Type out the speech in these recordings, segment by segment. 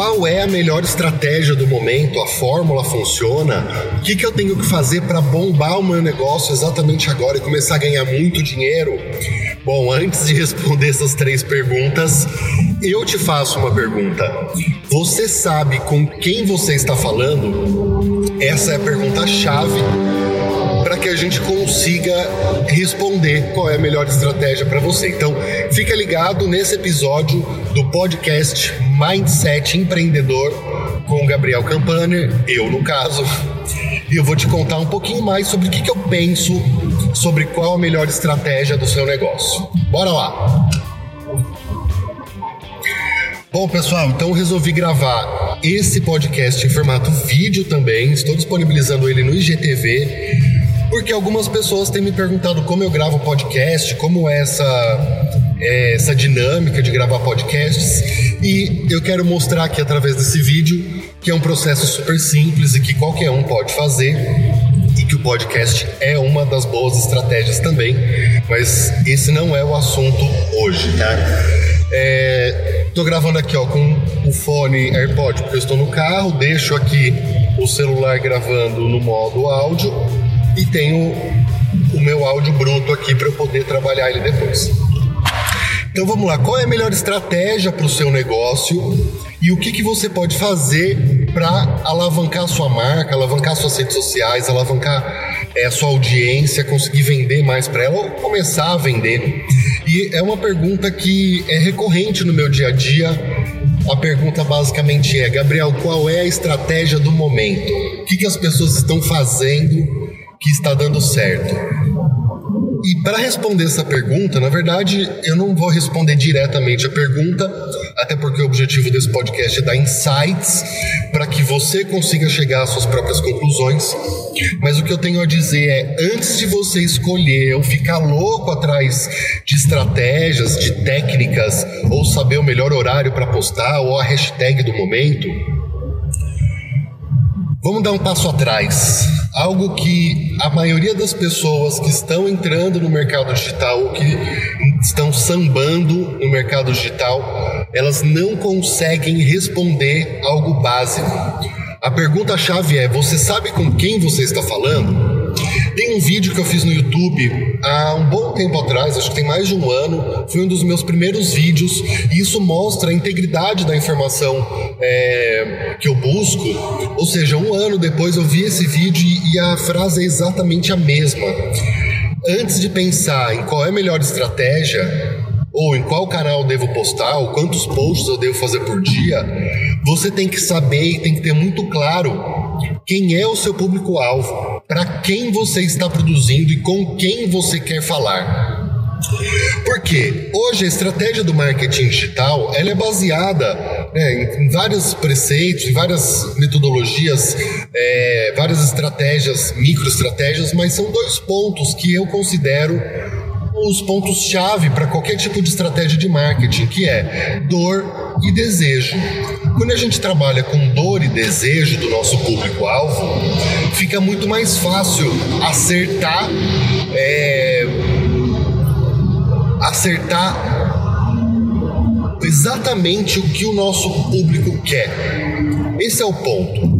qual é a melhor estratégia do momento, a fórmula funciona, o que, que eu tenho que fazer para bombar o meu negócio exatamente agora e começar a ganhar muito dinheiro? Bom, antes de responder essas três perguntas, eu te faço uma pergunta. Você sabe com quem você está falando? Essa é a pergunta-chave para que a gente consiga responder qual é a melhor estratégia para você. Então, fica ligado nesse episódio do podcast Mindset Empreendedor com Gabriel Campaner, eu no caso, e eu vou te contar um pouquinho mais sobre o que, que eu penso sobre qual a melhor estratégia do seu negócio. Bora lá! Bom, pessoal, então resolvi gravar esse podcast em formato vídeo também. Estou disponibilizando ele no IGTV, porque algumas pessoas têm me perguntado como eu gravo podcast, como é essa, é, essa dinâmica de gravar podcasts. E eu quero mostrar aqui através desse vídeo que é um processo super simples e que qualquer um pode fazer e que o podcast é uma das boas estratégias também, mas esse não é o assunto hoje, tá? É, tô gravando aqui ó com o fone AirPod porque eu estou no carro, deixo aqui o celular gravando no modo áudio e tenho o meu áudio bruto aqui para eu poder trabalhar ele depois. Então vamos lá, qual é a melhor estratégia para o seu negócio e o que, que você pode fazer para alavancar a sua marca, alavancar suas redes sociais, alavancar é, a sua audiência, conseguir vender mais para ela ou começar a vender? E é uma pergunta que é recorrente no meu dia a dia. A pergunta basicamente é: Gabriel, qual é a estratégia do momento? O que, que as pessoas estão fazendo que está dando certo? E para responder essa pergunta, na verdade, eu não vou responder diretamente a pergunta, até porque o objetivo desse podcast é dar insights para que você consiga chegar às suas próprias conclusões. Mas o que eu tenho a dizer é: antes de você escolher ou ficar louco atrás de estratégias, de técnicas, ou saber o melhor horário para postar, ou a hashtag do momento, vamos dar um passo atrás algo que a maioria das pessoas que estão entrando no mercado digital ou que estão sambando no mercado digital, elas não conseguem responder algo básico. A pergunta chave é: você sabe com quem você está falando? Tem um vídeo que eu fiz no YouTube há um bom tempo atrás, acho que tem mais de um ano. Foi um dos meus primeiros vídeos e isso mostra a integridade da informação é, que eu busco. Ou seja, um ano depois eu vi esse vídeo e a frase é exatamente a mesma. Antes de pensar em qual é a melhor estratégia, ou em qual canal devo postar, ou quantos posts eu devo fazer por dia, você tem que saber e tem que ter muito claro quem é o seu público-alvo, para quem você está produzindo e com quem você quer falar. Porque hoje a estratégia do marketing digital ela é baseada né, em, vários preceitos, em várias metodologias, é, várias estratégias, microestratégias, mas são dois pontos que eu considero os pontos-chave para qualquer tipo de estratégia de marketing, que é dor e desejo. Quando a gente trabalha com dor e desejo do nosso público-alvo, fica muito mais fácil acertar, é, acertar exatamente o que o nosso público quer. Esse é o ponto.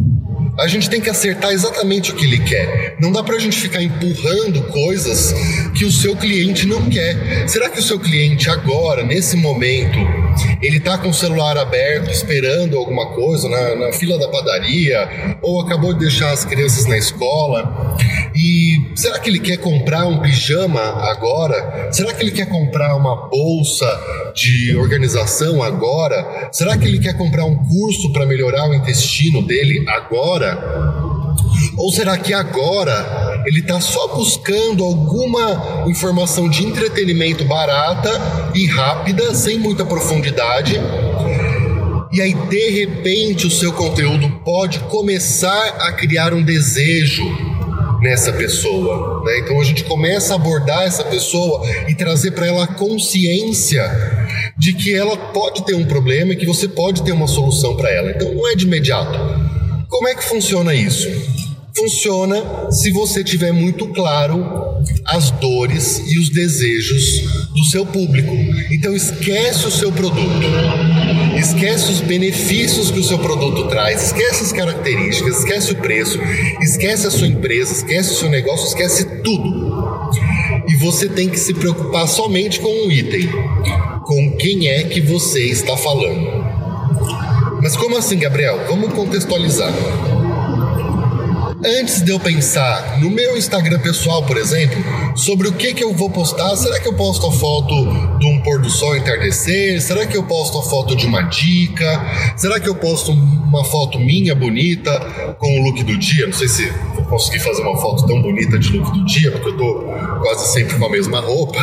A gente tem que acertar exatamente o que ele quer. Não dá para a gente ficar empurrando coisas que o seu cliente não quer. Será que o seu cliente agora, nesse momento, ele está com o celular aberto, esperando alguma coisa na, na fila da padaria, ou acabou de deixar as crianças na escola? E será que ele quer comprar um pijama agora? Será que ele quer comprar uma bolsa de organização agora? Será que ele quer comprar um curso para melhorar o intestino dele agora? Ou será que agora ele está só buscando alguma informação de entretenimento barata e rápida, sem muita profundidade? E aí, de repente, o seu conteúdo pode começar a criar um desejo nessa pessoa. Né? Então a gente começa a abordar essa pessoa e trazer para ela a consciência de que ela pode ter um problema e que você pode ter uma solução para ela. Então não é de imediato. Como é que funciona isso? Funciona se você tiver muito claro as dores e os desejos do seu público. Então esquece o seu produto. Esquece os benefícios que o seu produto traz, esquece as características, esquece o preço, esquece a sua empresa, esquece o seu negócio, esquece tudo. E você tem que se preocupar somente com um item: com quem é que você está falando. Mas como assim, Gabriel? Vamos contextualizar. Antes de eu pensar no meu Instagram pessoal, por exemplo, sobre o que, que eu vou postar, será que eu posto a foto de um pôr do sol entardecer? Será que eu posto a foto de uma dica? Será que eu posto uma foto minha bonita com o look do dia? Não sei se vou conseguir fazer uma foto tão bonita de look do dia, porque eu tô quase sempre com a mesma roupa.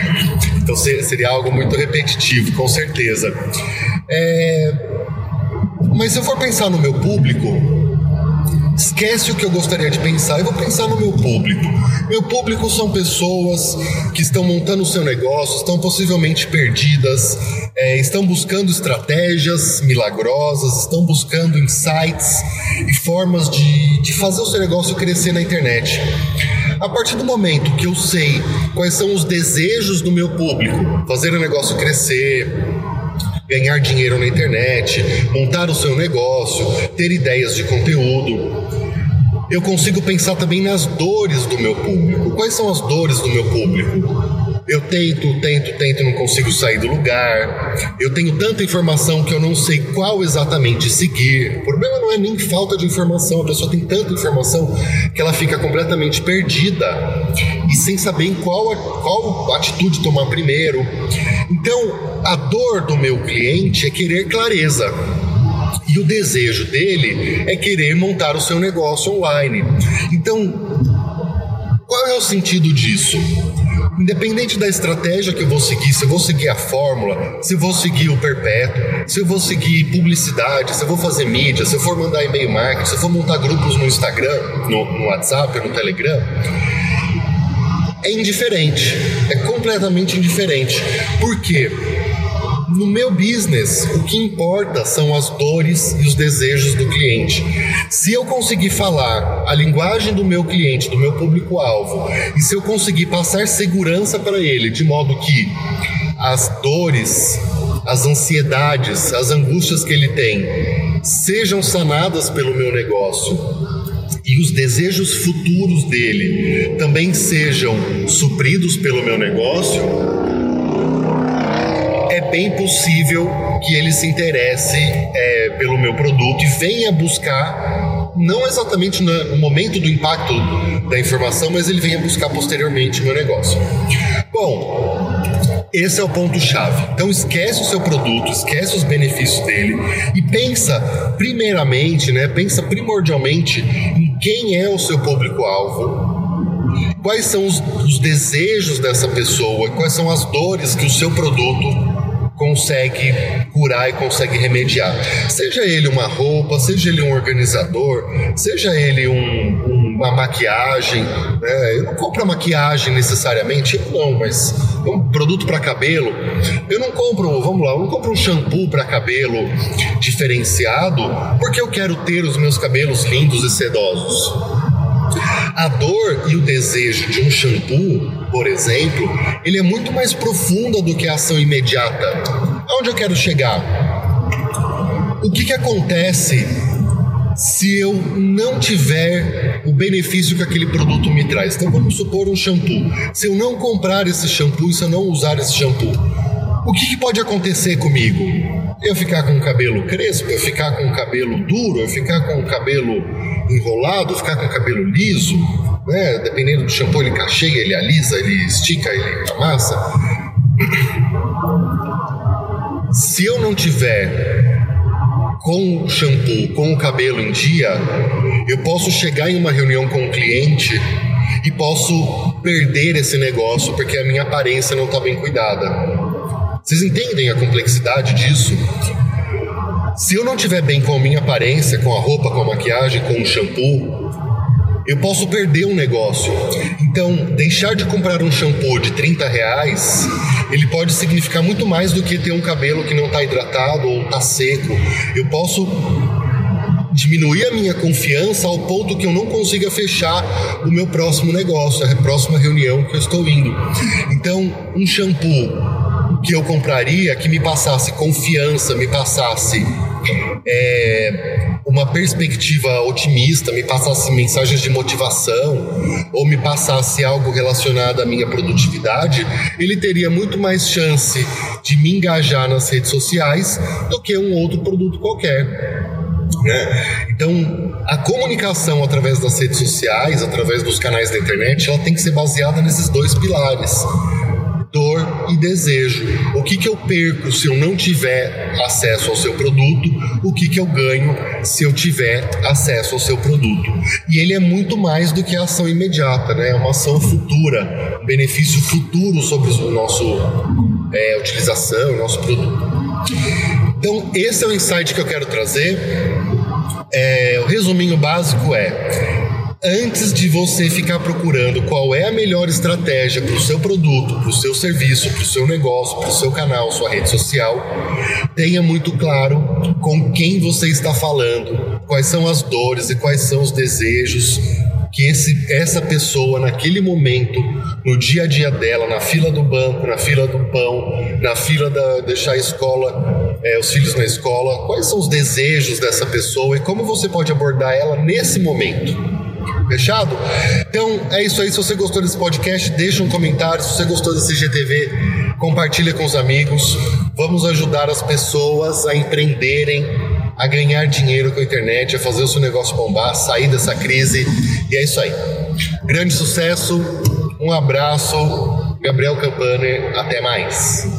então seria algo muito repetitivo, com certeza. É... Mas se eu for pensar no meu público, Esquece o que eu gostaria de pensar. Eu vou pensar no meu público. Meu público são pessoas que estão montando o seu negócio, estão possivelmente perdidas, é, estão buscando estratégias milagrosas, estão buscando insights e formas de, de fazer o seu negócio crescer na internet. A partir do momento que eu sei quais são os desejos do meu público, fazer o negócio crescer, ganhar dinheiro na internet, montar o seu negócio, ter ideias de conteúdo. Eu consigo pensar também nas dores do meu público. Quais são as dores do meu público? Eu tento, tento, tento, não consigo sair do lugar. Eu tenho tanta informação que eu não sei qual exatamente seguir. O problema não é nem falta de informação, a pessoa tem tanta informação que ela fica completamente perdida e sem saber qual, qual atitude tomar primeiro. Então, a dor do meu cliente é querer clareza. E o desejo dele é querer montar o seu negócio online. Então, qual é o sentido disso? Independente da estratégia que eu vou seguir, se eu vou seguir a fórmula, se eu vou seguir o perpétuo, se eu vou seguir publicidade, se eu vou fazer mídia, se eu for mandar e-mail marketing, se eu for montar grupos no Instagram, no, no WhatsApp no Telegram, é indiferente. É completamente indiferente. Por quê? No meu business, o que importa são as dores e os desejos do cliente. Se eu conseguir falar a linguagem do meu cliente, do meu público-alvo, e se eu conseguir passar segurança para ele, de modo que as dores, as ansiedades, as angústias que ele tem sejam sanadas pelo meu negócio e os desejos futuros dele também sejam supridos pelo meu negócio, é bem possível que ele se interesse é, pelo meu produto e venha buscar, não exatamente no momento do impacto da informação, mas ele venha buscar posteriormente o meu negócio. Bom, esse é o ponto-chave. Então esquece o seu produto, esquece os benefícios dele e pensa primeiramente, né? Pensa primordialmente em quem é o seu público-alvo, quais são os, os, desejos dessa pessoa, quais são as dores que o seu produto consegue curar e consegue remediar. Seja ele uma roupa, seja ele um organizador, seja ele um, uma maquiagem. Né? Eu não compro maquiagem necessariamente, eu não, mas um produto para cabelo. Eu não compro, vamos lá, eu não compro um shampoo para cabelo diferenciado porque eu quero ter os meus cabelos lindos e sedosos. A dor e o desejo de um shampoo, por exemplo, ele é muito mais profunda do que a ação imediata. Aonde eu quero chegar? O que, que acontece se eu não tiver o benefício que aquele produto me traz? Então vamos supor um shampoo. Se eu não comprar esse shampoo se eu não usar esse shampoo, o que, que, pode acontecer comigo? Eu ficar com o cabelo crespo, eu ficar com o cabelo duro, eu ficar com o cabelo enrolado, ficar com o cabelo liso, né? Dependendo do shampoo, ele cacheia, ele alisa, ele estica, ele amassa. Se eu não tiver com o shampoo, com o cabelo em dia, eu posso chegar em uma reunião com um cliente e posso perder esse negócio porque a minha aparência não está bem cuidada. Vocês entendem a complexidade disso? Se eu não estiver bem com a minha aparência, com a roupa, com a maquiagem, com o shampoo, eu posso perder um negócio. Então, deixar de comprar um shampoo de 30 reais, ele pode significar muito mais do que ter um cabelo que não está hidratado ou está seco. Eu posso diminuir a minha confiança ao ponto que eu não consiga fechar o meu próximo negócio, a próxima reunião que eu estou indo. Então, um shampoo que eu compraria que me passasse confiança, me passasse é, uma perspectiva otimista, me passasse mensagens de motivação ou me passasse algo relacionado à minha produtividade, ele teria muito mais chance de me engajar nas redes sociais do que um outro produto qualquer. Né? Então, a comunicação através das redes sociais, através dos canais da internet, ela tem que ser baseada nesses dois pilares dor e desejo. O que, que eu perco se eu não tiver acesso ao seu produto? O que, que eu ganho se eu tiver acesso ao seu produto? E ele é muito mais do que a ação imediata, né? É uma ação futura, benefício futuro sobre o nosso é, utilização, o nosso produto. Então, esse é o insight que eu quero trazer. É, o resuminho básico é antes de você ficar procurando qual é a melhor estratégia para o seu produto, para o seu serviço, para o seu negócio, para o seu canal, sua rede social, tenha muito claro com quem você está falando, quais são as dores e quais são os desejos que esse, essa pessoa, naquele momento, no dia a dia dela, na fila do banco, na fila do pão, na fila da deixar a escola, é, os filhos na escola, quais são os desejos dessa pessoa e como você pode abordar ela nesse momento. Fechado? Então é isso aí. Se você gostou desse podcast, deixa um comentário. Se você gostou desse GTV, compartilha com os amigos. Vamos ajudar as pessoas a empreenderem, a ganhar dinheiro com a internet, a fazer o seu negócio bombar, sair dessa crise. E é isso aí. Grande sucesso, um abraço, Gabriel Campane, até mais.